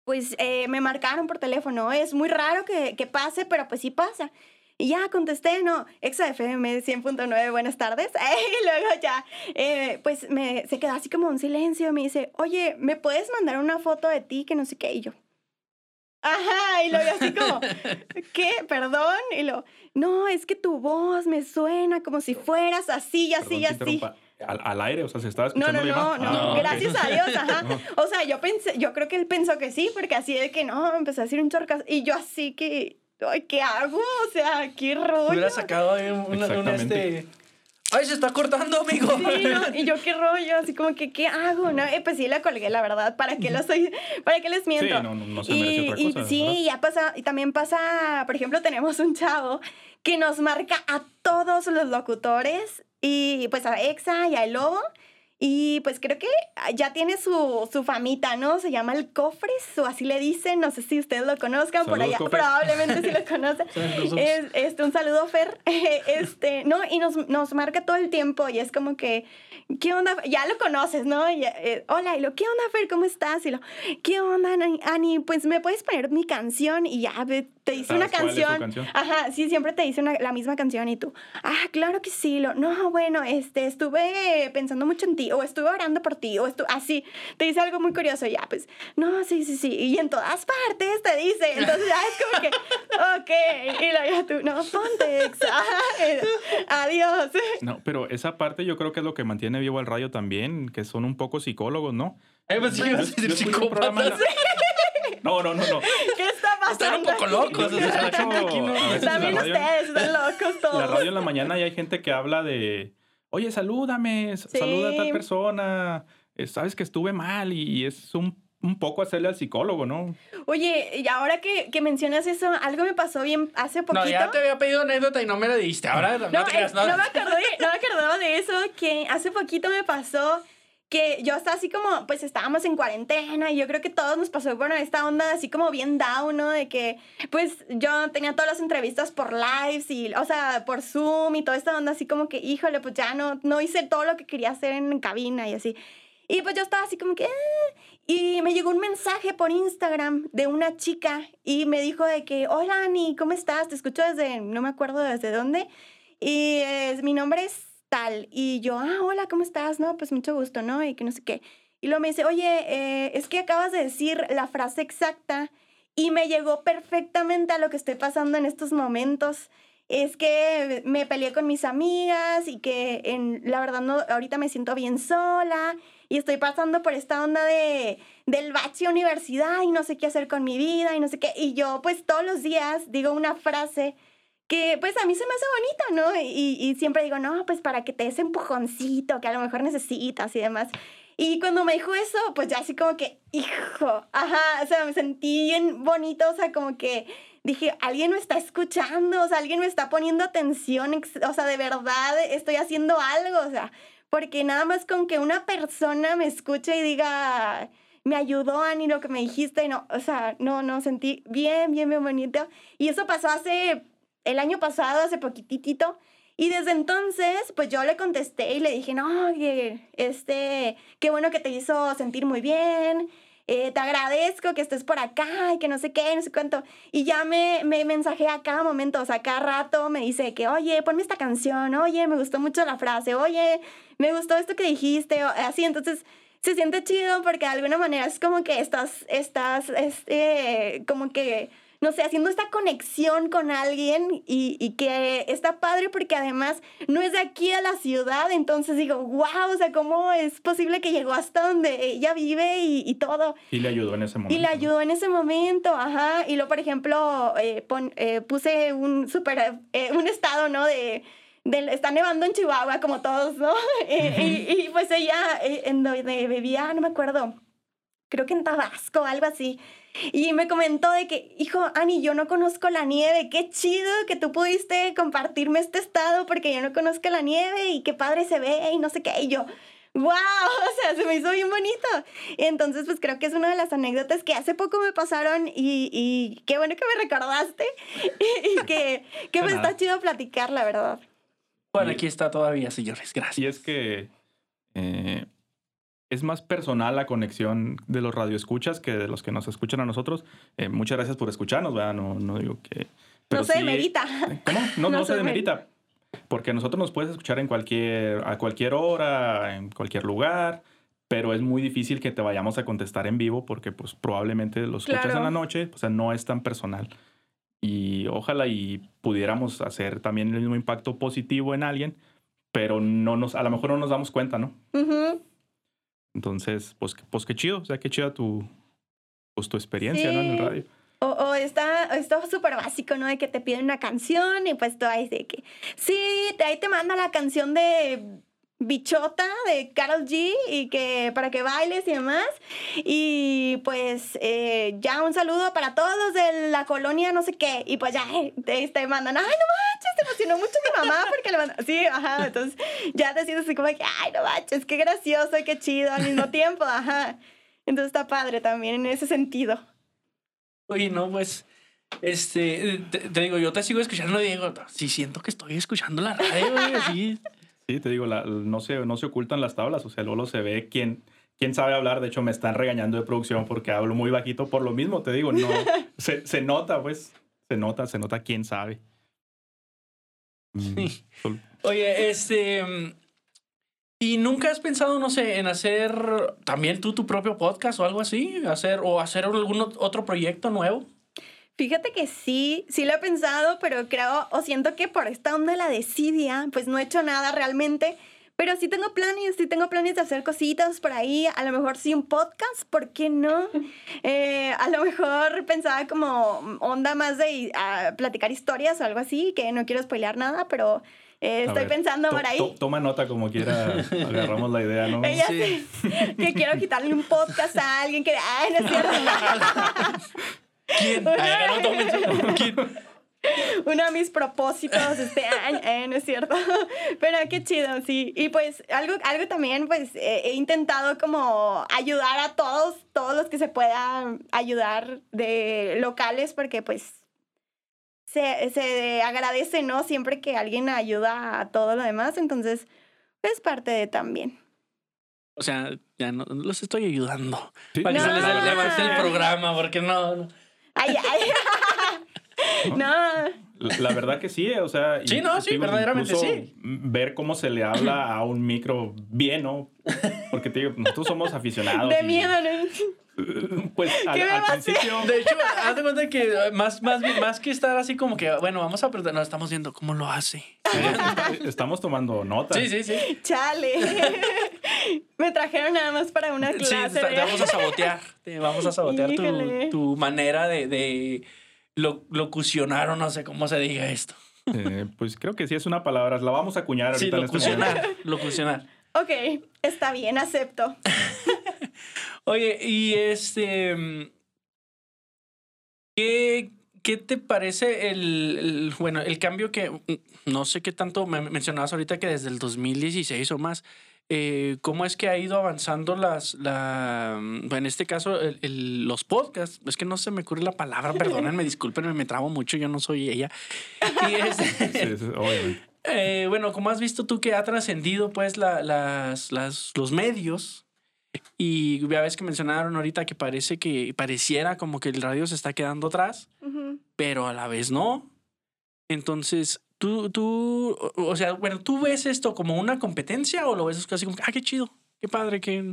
pues, eh, me marcaron por teléfono. Es muy raro que, que pase, pero pues sí pasa. Y ya contesté, no, ExaFM 100.9, buenas tardes. Y luego ya, eh, pues me, se quedó así como un silencio. Me dice, oye, ¿me puedes mandar una foto de ti? Que no sé qué. Y yo, ajá. Y luego así como, ¿qué? ¿Perdón? Y lo, no, es que tu voz me suena como si fueras así y así y así. Al, al, aire, o sea, se estaba escuchando. No, no, no, no. Ah, gracias a Dios, ajá. O sea, yo pensé, yo creo que él pensó que sí, porque así de que no, empezó a decir un chorcas. Y yo así que, ay, ¿qué hago? O sea, qué rollo. Hubiera sacado un, un, este... ¡Ay, se está cortando, amigo! Sí, no, y yo qué rollo, así como que, ¿qué hago? No, eh, pues sí la colgué, la verdad, ¿para qué lo soy? ¿Para qué les miento? Sí, no, no, no se merece y, otra cosa, y sí, ya pasa, y también pasa, por ejemplo, tenemos un chavo que nos marca a todos los locutores, y pues a Exa y a El Lobo, y pues creo que ya tiene su, su famita, ¿no? Se llama el Cofres, o así le dicen. No sé si ustedes lo conozcan por allá. Probablemente sí lo conocen. este, un saludo, Fer. Este, ¿no? Y nos, nos marca todo el tiempo y es como que ¿qué onda? Ya lo conoces, ¿no? Eh, hola, y lo, ¿qué onda, Fer? ¿Cómo estás? Y lo, ¿qué onda, Ani? Pues me puedes poner mi canción y ya te dice una canción. Ajá, sí, siempre te dice la misma canción y tú, ah, claro que sí. Lo, no, bueno, este, estuve pensando mucho en ti o estuve orando por ti o estuve, así, te dice algo muy curioso. Ya, pues, no, sí, sí, sí. Y en todas partes te dice. Entonces ya es como que, ok. Y lo, ya tú, no, ponte, adiós. No, pero esa parte yo creo que es lo que mantiene vivo al radio también, que son un poco psicólogos, ¿no? Eh, pues sí, No, no, no, no. ¿Qué está pasando? Están un poco locos. También ustedes están locos todos. La radio en la mañana y hay gente que habla de, oye, salúdame, saluda a tal persona, eh, sabes que estuve mal y es un un poco hacerle al psicólogo, ¿no? Oye, y ahora que, que, mencionas eso, algo me pasó bien hace poquito. No, ya te había pedido anécdota y no me la diste. Ahora no, no, te eh, no, me acordé, no me acordaba de eso, que hace poquito me pasó que yo estaba así como, pues estábamos en cuarentena y yo creo que todos nos pasó, bueno, esta onda así como bien down, ¿no? De que, pues yo tenía todas las entrevistas por lives y, o sea, por Zoom y toda esta onda así como que, híjole, pues ya no, no hice todo lo que quería hacer en cabina y así. Y pues yo estaba así como que... Ah", y me llegó un mensaje por Instagram de una chica y me dijo de que, hola Ani, ¿cómo estás? Te escucho desde, no me acuerdo desde dónde. Y mi nombre es tal. Y yo, ah, hola, ¿cómo estás? No, pues mucho gusto, ¿no? Y que no sé qué. Y luego me dice, oye, eh, es que acabas de decir la frase exacta y me llegó perfectamente a lo que estoy pasando en estos momentos es que me peleé con mis amigas y que en, la verdad no, ahorita me siento bien sola y estoy pasando por esta onda de, del bache universidad y no sé qué hacer con mi vida y no sé qué. Y yo pues todos los días digo una frase que pues a mí se me hace bonita, ¿no? Y, y siempre digo, no, pues para que te des empujoncito que a lo mejor necesitas y demás. Y cuando me dijo eso, pues ya así como que, hijo, ajá, o sea, me sentí bien bonito, o sea, como que dije, alguien me está escuchando, o sea, alguien me está poniendo atención, o sea, de verdad estoy haciendo algo, o sea, porque nada más con que una persona me escuche y diga, me ayudó Ani lo que me dijiste, y no, o sea, no, no, sentí bien, bien, bien bonito. Y eso pasó hace, el año pasado, hace poquitito. Y desde entonces, pues yo le contesté y le dije, no, este, qué bueno que te hizo sentir muy bien, eh, te agradezco que estés por acá y que no sé qué, no sé cuánto. Y ya me, me mensajé a cada momento, o sea, cada rato me dice que, oye, ponme esta canción, oye, me gustó mucho la frase, oye, me gustó esto que dijiste, así, entonces se siente chido porque de alguna manera es como que estás, estás, este, como que no sé, haciendo esta conexión con alguien y, y, que está padre porque además no es de aquí a la ciudad, entonces digo, wow, o sea, ¿cómo es posible que llegó hasta donde ella vive y, y todo? Y le ayudó en ese momento. Y le ayudó en ese momento, ajá. Y luego, por ejemplo, eh, eh, puse un super, eh, un estado, ¿no? De, de, está nevando en Chihuahua, como todos, ¿no? y, y, pues ella, en donde bebía, no me acuerdo, creo que en Tabasco, algo así. Y me comentó de que, hijo, Ani, yo no conozco la nieve, qué chido que tú pudiste compartirme este estado porque yo no conozco la nieve y qué padre se ve y no sé qué. Y yo, wow, o sea, se me hizo bien bonito. Y entonces, pues creo que es una de las anécdotas que hace poco me pasaron y, y qué bueno que me recordaste y, que, que me está chido platicar, la verdad. Bueno, aquí está todavía, señores, gracias. Y es que eh, es más personal la conexión de los radioescuchas que de los que nos escuchan a nosotros. Eh, muchas gracias por escucharnos, ¿verdad? No, no digo que... no se demerita. ¿Cómo? No, no, se demerita. Porque a nosotros nos puedes escuchar en cualquier, a cualquier hora, en cualquier lugar, pero es muy difícil que te vayamos a contestar en vivo porque pues probablemente los escuchas en la noche, o sea, no es tan personal. Y ojalá y pudiéramos hacer también el mismo impacto positivo en alguien, pero no nos, a lo mejor no nos damos cuenta, ¿no? Entonces, pues, pues qué chido, o sea, qué chida tu, pues, tu experiencia, ¿no? En el radio. O, o está súper básico, ¿no? De que te piden una canción y pues tú ahí de que, sí, ahí te manda la canción de bichota de Carol G y que para que bailes y demás. Y pues eh, ya un saludo para todos de la colonia no sé qué. Y pues ya eh, te, te mandan, ay, no manches, te emocionó mucho mi mamá porque le mandan. Sí, ajá. Entonces ya te sientes así como que, ay, no manches, qué gracioso y qué chido al mismo tiempo, ajá. Entonces está padre también en ese sentido. Oye, no, pues... Este, te, digo, yo te sigo escuchando, Diego. Sí, siento que estoy escuchando la radio, güey, Sí, te digo, no, se, no se ocultan las tablas, o sea, luego se ve quién, quién sabe hablar. De hecho, me están regañando de producción porque hablo muy bajito por lo mismo, te digo, no, se, se nota, pues, se nota, se nota quién sabe. Mm, Oye, este... ¿Y nunca has pensado, no sé, en hacer también tú tu propio podcast o algo así? ¿Hacer, ¿O hacer algún otro proyecto nuevo? Fíjate que sí, sí lo he pensado, pero creo o siento que por esta onda de la desidia, pues no he hecho nada realmente. Pero sí tengo planes, sí tengo planes de hacer cositas por ahí. A lo mejor sí un podcast, ¿por qué no? Eh, a lo mejor pensaba como onda más de platicar historias o algo así, que no quiero spoilear nada, pero eh, estoy pensando por ahí. toma nota como quiera, agarramos la idea, ¿no? sí. que quiero quitarle un podcast a alguien que... Ay, no es cierto. ¿Quién? Uno de mis propósitos este año, eh, no es cierto. Pero qué chido, sí. Y pues algo, algo también, pues he intentado como ayudar a todos, todos los que se puedan ayudar de locales, porque pues se, se agradece, ¿no? Siempre que alguien ayuda a todo lo demás. Entonces, es parte de también. O sea, ya no los estoy ayudando. Para que se les avance el programa, porque no Ay, ay. no. La verdad que sí, o sea. Sí, no, sí, verdaderamente sí. Ver cómo se le habla a un micro bien, ¿no? Porque te digo, nosotros somos aficionados. De miedo, ¿no? Pues al, al principio. De hecho, haz de cuenta que más, más, más que estar así como que, bueno, vamos a aprender, nos estamos viendo cómo lo hace. estamos tomando notas. Sí, sí, sí. Chale. Me trajeron nada más para una clase. Sí, te, vamos a sabotear. Te vamos a sabotear tu, tu, manera de, de locucionar o no sé cómo se diga esto. Eh, pues creo que sí es una palabra. La vamos a acuñar ahorita sí, locucionar, en este locucionar. Ok, está bien, acepto. Oye, y este. ¿Qué, qué te parece el, bueno, el cambio que no sé qué tanto me mencionabas ahorita que desde el 2016 o más, eh, cómo es que ha ido avanzando las, la, en este caso, los podcasts. Es que no se me ocurre la palabra, perdónenme, discúlpenme, me trabo mucho, yo no soy ella. Y este, eh, bueno, como has visto tú que ha trascendido pues la, las, las, los medios y ya ves que mencionaron ahorita que parece que pareciera como que el radio se está quedando atrás, pero a la vez no. Entonces, tú, tú, o sea, bueno, ¿tú ves esto como una competencia o lo ves casi como, ah, qué chido, qué padre, que...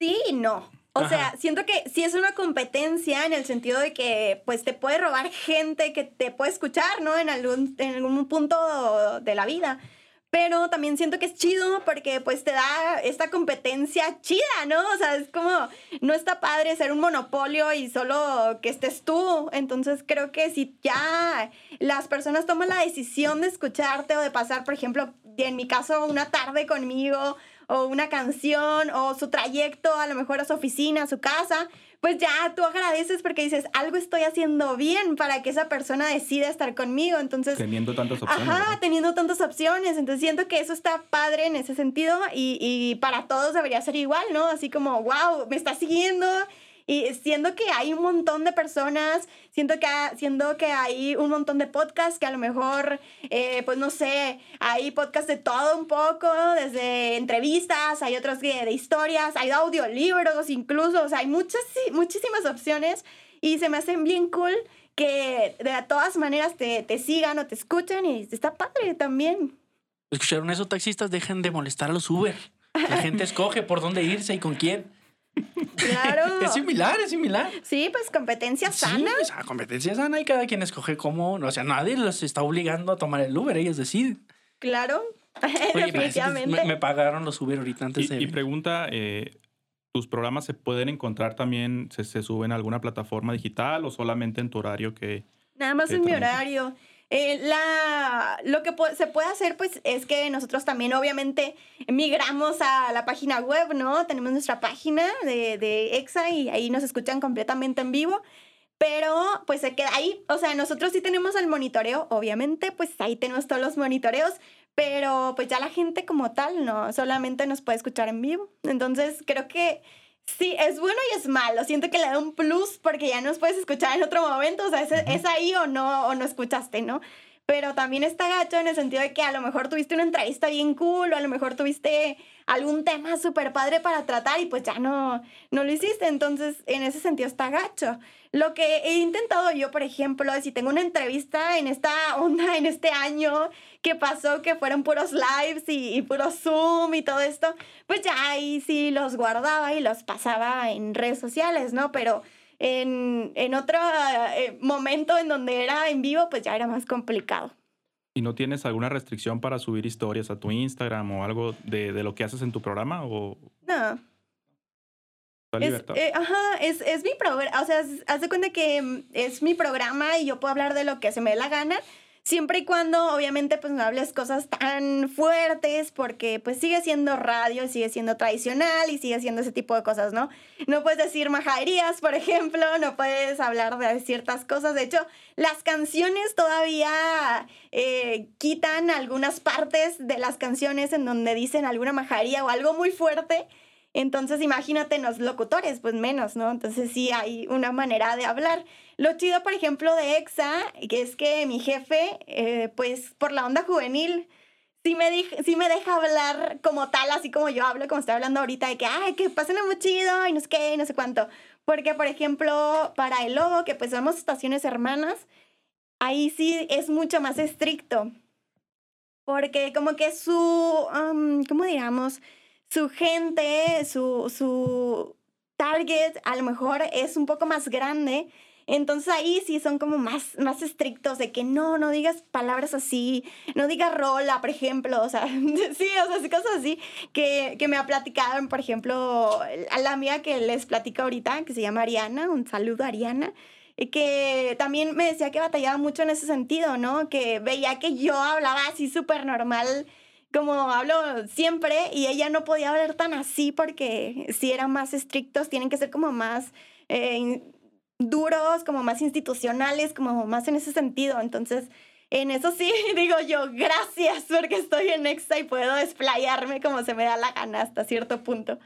Sí y no. O sea, siento que sí es una competencia en el sentido de que pues te puede robar gente que te puede escuchar, ¿no? En algún, en algún punto de la vida. Pero también siento que es chido porque pues te da esta competencia chida, ¿no? O sea, es como, no está padre ser un monopolio y solo que estés tú. Entonces creo que si ya las personas toman la decisión de escucharte o de pasar, por ejemplo, en mi caso, una tarde conmigo o una canción o su trayecto a lo mejor a su oficina, a su casa, pues ya tú agradeces porque dices, algo estoy haciendo bien para que esa persona decida estar conmigo. Entonces... Teniendo tantas opciones. Ajá, teniendo tantas opciones. Entonces siento que eso está padre en ese sentido y, y para todos debería ser igual, ¿no? Así como, wow, me está siguiendo y siendo que hay un montón de personas, siento que, siendo que hay un montón de podcasts que a lo mejor, eh, pues no sé, hay podcasts de todo un poco, desde entrevistas, hay otros de, de historias, hay audiolibros incluso, o sea, hay muchas, muchísimas opciones y se me hacen bien cool que de todas maneras te, te sigan o te escuchen y está padre también. ¿Escucharon eso, taxistas? Dejen de molestar a los Uber. La gente escoge por dónde irse y con quién. Claro. es similar, es similar. Sí, pues competencia sana. Sí, o sea, competencia sana y cada quien escoge cómo. O sea, nadie los está obligando a tomar el Uber, ellos deciden. Claro. Definitivamente. Me, pagaron los Uber ahorita antes y, de. Y pregunta: eh, ¿tus programas se pueden encontrar también? Se, ¿Se suben a alguna plataforma digital o solamente en tu horario que.? Nada más en mi horario. Eh, la, lo que se puede hacer, pues, es que nosotros también, obviamente, migramos a la página web, ¿no? Tenemos nuestra página de, de EXA y ahí nos escuchan completamente en vivo. Pero, pues, se queda ahí. O sea, nosotros sí tenemos el monitoreo, obviamente, pues, ahí tenemos todos los monitoreos. Pero, pues, ya la gente como tal, no, solamente nos puede escuchar en vivo. Entonces, creo que Sí, es bueno y es malo. Siento que le da un plus porque ya nos puedes escuchar en otro momento. O sea, es, es ahí o no, o no escuchaste, ¿no? Pero también está gacho en el sentido de que a lo mejor tuviste una entrevista bien cool o a lo mejor tuviste algún tema súper padre para tratar y pues ya no, no lo hiciste. Entonces, en ese sentido está gacho. Lo que he intentado yo, por ejemplo, si tengo una entrevista en esta onda, en este año, que pasó que fueron puros lives y, y puro Zoom y todo esto, pues ya ahí sí los guardaba y los pasaba en redes sociales, ¿no? Pero en, en otro eh, momento en donde era en vivo, pues ya era más complicado. ¿Y no tienes alguna restricción para subir historias a tu Instagram o algo de, de lo que haces en tu programa? O... No. Es, eh, ajá, es, es mi programa, o sea, haz de cuenta que mm, es mi programa y yo puedo hablar de lo que se me dé la gana, siempre y cuando obviamente pues no hables cosas tan fuertes porque pues sigue siendo radio, sigue siendo tradicional y sigue siendo ese tipo de cosas, ¿no? No puedes decir majaderías, por ejemplo, no puedes hablar de ciertas cosas, de hecho las canciones todavía eh, quitan algunas partes de las canciones en donde dicen alguna majadería o algo muy fuerte entonces, imagínate los locutores, pues menos, ¿no? Entonces, sí hay una manera de hablar. Lo chido, por ejemplo, de EXA, que es que mi jefe, eh, pues por la onda juvenil, sí me, sí me deja hablar como tal, así como yo hablo, como estoy hablando ahorita, de que, ay, que pasen muy chido y no sé qué, no sé cuánto. Porque, por ejemplo, para el logo, que pues somos estaciones hermanas, ahí sí es mucho más estricto. Porque como que su, ¿cómo digamos? Su gente, su, su target a lo mejor es un poco más grande. Entonces ahí sí son como más, más estrictos de que no, no digas palabras así, no digas rola, por ejemplo, o sea, sí, o sea, cosas así que, que me ha platicado, por ejemplo, a la amiga que les platico ahorita, que se llama Ariana, un saludo Ariana, que también me decía que batallaba mucho en ese sentido, ¿no? Que veía que yo hablaba así súper normal como hablo siempre y ella no podía hablar tan así porque si eran más estrictos, tienen que ser como más eh, duros, como más institucionales, como más en ese sentido. Entonces, en eso sí digo yo, gracias porque estoy en Exa y puedo desplayarme como se me da la gana hasta cierto punto.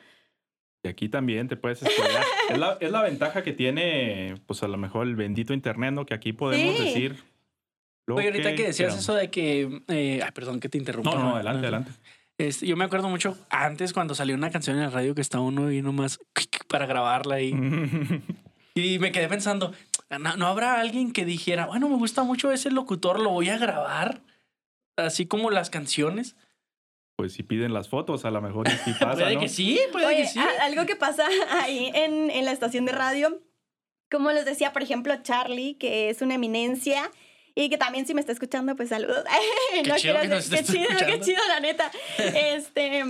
Y aquí también te puedes explayar. es, la, es la ventaja que tiene, pues a lo mejor el bendito internet, ¿no? Que aquí podemos decir Oye, ahorita que decías eso de que. Eh, ay, perdón que te interrumpa. No, no, adelante, adelante. Este, yo me acuerdo mucho antes cuando salió una canción en la radio que estaba uno y nomás para grabarla ahí. y me quedé pensando, ¿no, habrá alguien que dijera, bueno, me gusta mucho ese locutor, lo voy a grabar? Así como las canciones. Pues si piden las fotos, a lo mejor sí pasa, Puede que sí, puede que sí. Algo que pasa ahí en, en la estación de radio, como les decía, por ejemplo, Charlie, que es una eminencia y que también si me está escuchando, pues saludos. Qué chido, qué chido, qué chido, la neta. este,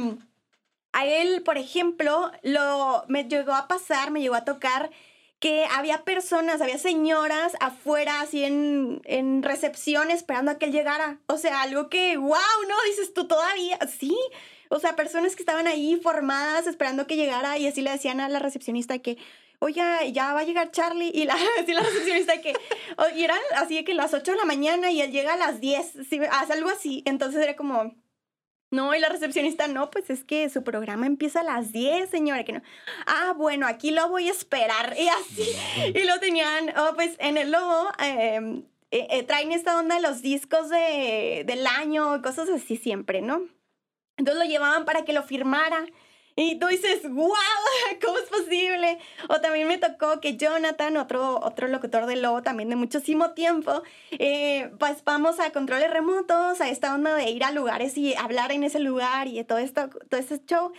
a él, por ejemplo, lo, me llegó a pasar, me llegó a tocar que había personas, había señoras afuera, así en, en recepción, esperando a que él llegara. O sea, algo que, wow, ¿no? Dices tú todavía, sí. O sea, personas que estaban ahí formadas esperando que llegara y así le decían a la recepcionista que, oye, ya va a llegar Charlie. Y la, así la recepcionista que, y eran así que las 8 de la mañana y él llega a las 10, ¿sí? hace algo así. Entonces era como, no, y la recepcionista, no, pues es que su programa empieza a las 10, señora, que no. Ah, bueno, aquí lo voy a esperar. Y así, y lo tenían, oh, pues en el logo em, eh, eh, traen esta onda de los discos de, del año, cosas así siempre, ¿no? Entonces lo llevaban para que lo firmara. Y tú dices, wow, ¿cómo es posible? O también me tocó que Jonathan, otro, otro locutor de Lobo también de muchísimo tiempo, eh, pues vamos a controles remotos, a esta onda de ir a lugares y hablar en ese lugar y todo, esto, todo ese show.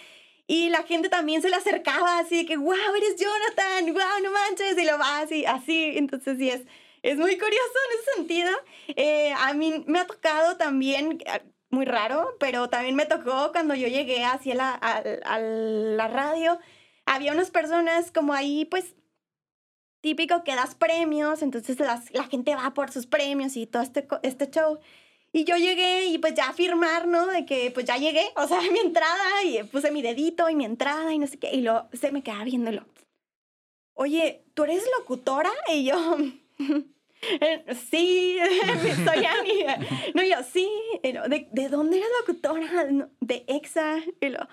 Y la gente también se le acercaba así que, wow, eres Jonathan, wow, no manches, y lo va así, así. Entonces sí, es, es muy curioso en ese sentido. Eh, a mí me ha tocado también muy raro, pero también me tocó cuando yo llegué hacia la, a, la radio, había unas personas como ahí, pues, típico que das premios, entonces la gente va por sus premios y todo este, este show. Y yo llegué y pues ya a firmar, ¿no? De que pues ya llegué, o sea, mi entrada y puse mi dedito y mi entrada y no sé qué. Y lo se me quedaba viéndolo. Oye, ¿tú eres locutora? Y yo, sí, soy Ani. No, yo, sí. ¿De, ¿de dónde eres locutora? De EXA. Y lo,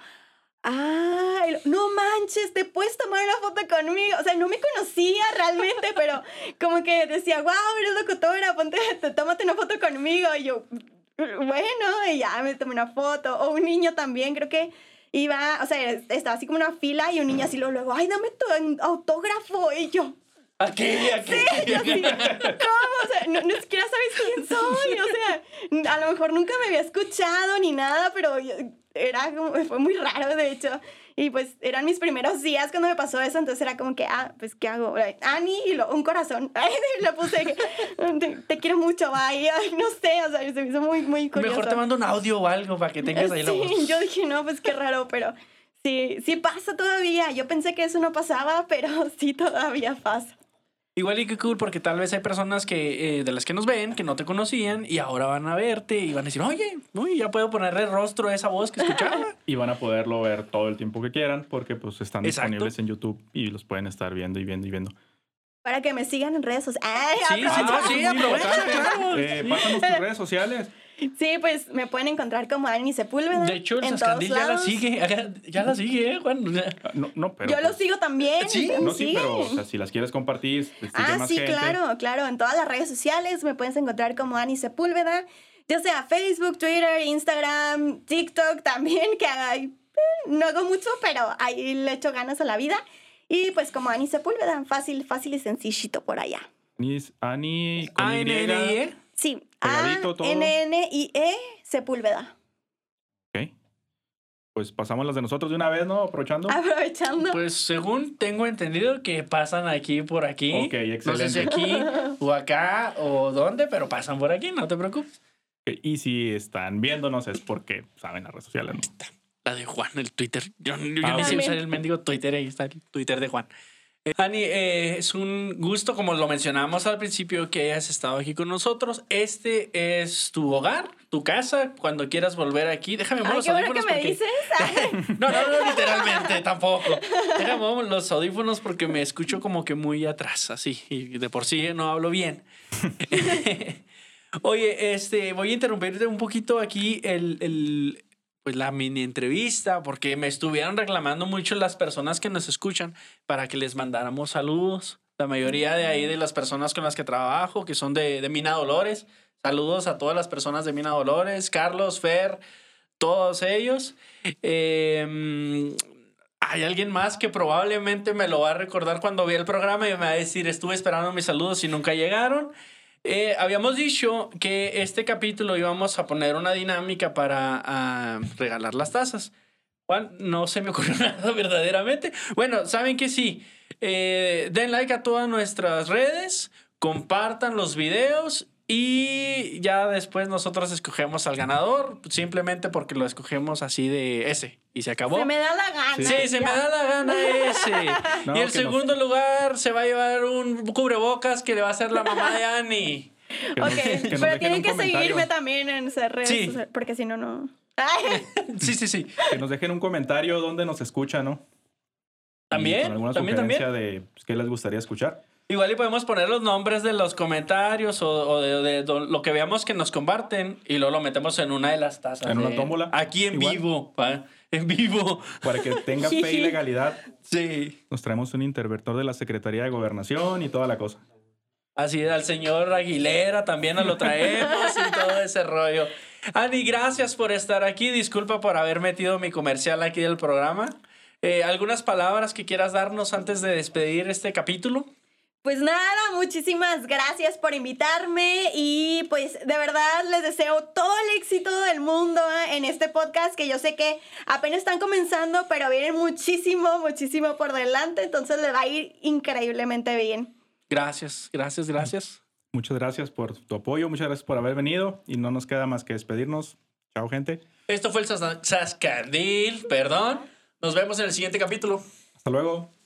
ah, no manches, te puedes tomar una foto conmigo. O sea, no me conocía realmente, pero como que decía, wow, eres locutora, ponte, tómate una foto conmigo. Y yo, bueno, y ya me tomé una foto. O un niño también, creo que iba, o sea, estaba así como una fila y un niño así luego, luego ay, dame tu autógrafo. Y yo, Aquí, aquí. Sí, así, ¿cómo? O sea, no, ni siquiera sabes quién soy. O sea, a lo mejor nunca me había escuchado ni nada, pero era como, fue muy raro, de hecho. Y pues eran mis primeros días cuando me pasó eso, entonces era como que, ah, pues, ¿qué hago? Ani, y lo, un corazón. le puse, te, quiero mucho, bye. Ay, no sé, o sea, se me hizo muy, muy curioso. Mejor te mando un audio o algo para que tengas ahí la voz. Sí, yo dije, no, pues qué raro, pero sí, sí pasa todavía. Yo pensé que eso no pasaba, pero sí todavía pasa. Igual y qué cool, porque tal vez hay personas que eh, de las que nos ven que no te conocían y ahora van a verte y van a decir, oye, uy, ya puedo ponerle rostro a esa voz que escuchaba. y van a poderlo ver todo el tiempo que quieran porque pues están disponibles en YouTube y los pueden estar viendo y viendo y viendo. Para que me sigan en redes sociales. Sí, sí, no, sí, aprovecha, claro. Eh, pásanos tus redes sociales. Sí, pues me pueden encontrar como Ani Sepúlveda. De hecho, el Sascandil ya la sigue. Ya la sigue, ¿eh, Juan? No, no, pero. Yo lo pues sigo también. Sí, no, sí, pero o sea, si las quieres compartir. Ah, sí, claro, claro. En todas las redes sociales me puedes encontrar como Ani Sepúlveda. Ya sea Facebook, Twitter, Instagram, TikTok también, que hay, no hago mucho, pero ahí le echo ganas a la vida. Y pues como Ani Sepúlveda, fácil, fácil y sencillito por allá. Ani, con y. E. Sí, A-N-N-I-E Sepúlveda. Ok. Pues pasamos las de nosotros de una vez, ¿no? Aprovechando. Aprovechando. Pues según tengo entendido que pasan aquí por aquí. Ok, excelente. No sé si aquí o acá o dónde, pero pasan por aquí, no te preocupes. Y si están viéndonos es porque saben las redes sociales. ¿no? La de Juan, el Twitter. Yo, yo ah, ni sé usar el mendigo Twitter, ahí está el Twitter de Juan. Ani, eh, es un gusto, como lo mencionamos al principio, que hayas estado aquí con nosotros. Este es tu hogar, tu casa. Cuando quieras volver aquí, déjame mover los audífonos. ¿qué me dices? no, no, no, literalmente, tampoco. Déjame los audífonos porque me escucho como que muy atrás, así. Y de por sí no hablo bien. Oye, este, voy a interrumpirte un poquito aquí el, el pues la mini entrevista, porque me estuvieron reclamando mucho las personas que nos escuchan para que les mandáramos saludos. La mayoría de ahí de las personas con las que trabajo, que son de, de Mina Dolores. Saludos a todas las personas de Mina Dolores, Carlos, Fer, todos ellos. Em, hay alguien más que probablemente me lo va a recordar cuando vi el programa y me va a decir, estuve esperando mis saludos y nunca llegaron. Eh, habíamos dicho que este capítulo íbamos a poner una dinámica para ah, regalar las tazas. Juan, no se me ocurrió nada verdaderamente. Bueno, saben que sí. Eh, den like a todas nuestras redes, compartan los videos Y ya después nosotros escogemos al ganador, simplemente porque lo escogemos así de ese. Y se acabó. Se me da la gana. Sí, se me da la gana ese. y el segundo lugar se va a llevar un cubrebocas que le va a hacer la mamá de Annie. ok, pero tienen que seguirme también en redes, sí. porque si no, no. sí, sí, sí. Que nos dejen un comentario donde nos escuchan, ¿no? También. alguna ¿También, sugerencia de pues, qué les gustaría escuchar. Igual y podemos poner los nombres de los comentarios o, de, lo que veamos que nos comparten y luego lo metemos en una de las tazas. En una tómbola. Aquí en vivo, en vivo. Para que tenga fe y legalidad. Sí. Nos traemos un interventor de la Secretaría de Gobernación y toda la cosa. Así al señor Aguilera también nos lo traemos y todo ese rollo. Ani, gracias por estar aquí. Disculpa por haber metido mi comercial aquí del programa. Eh, ¿Algunas palabras que quieras darnos antes de despedir este capítulo? Pues nada, muchísimas gracias por invitarme y pues de verdad les deseo todo el éxito del mundo ¿eh? en este podcast que yo sé que apenas están comenzando, pero vienen muchísimo, muchísimo por delante, entonces le va a ir increíblemente bien. Gracias, gracias, gracias. Muchas gracias por tu apoyo, muchas gracias por haber venido y no nos queda más que despedirnos. Chao, gente. Esto fue el Sascadil, perdón. Nos vemos en el siguiente capítulo. Hasta luego.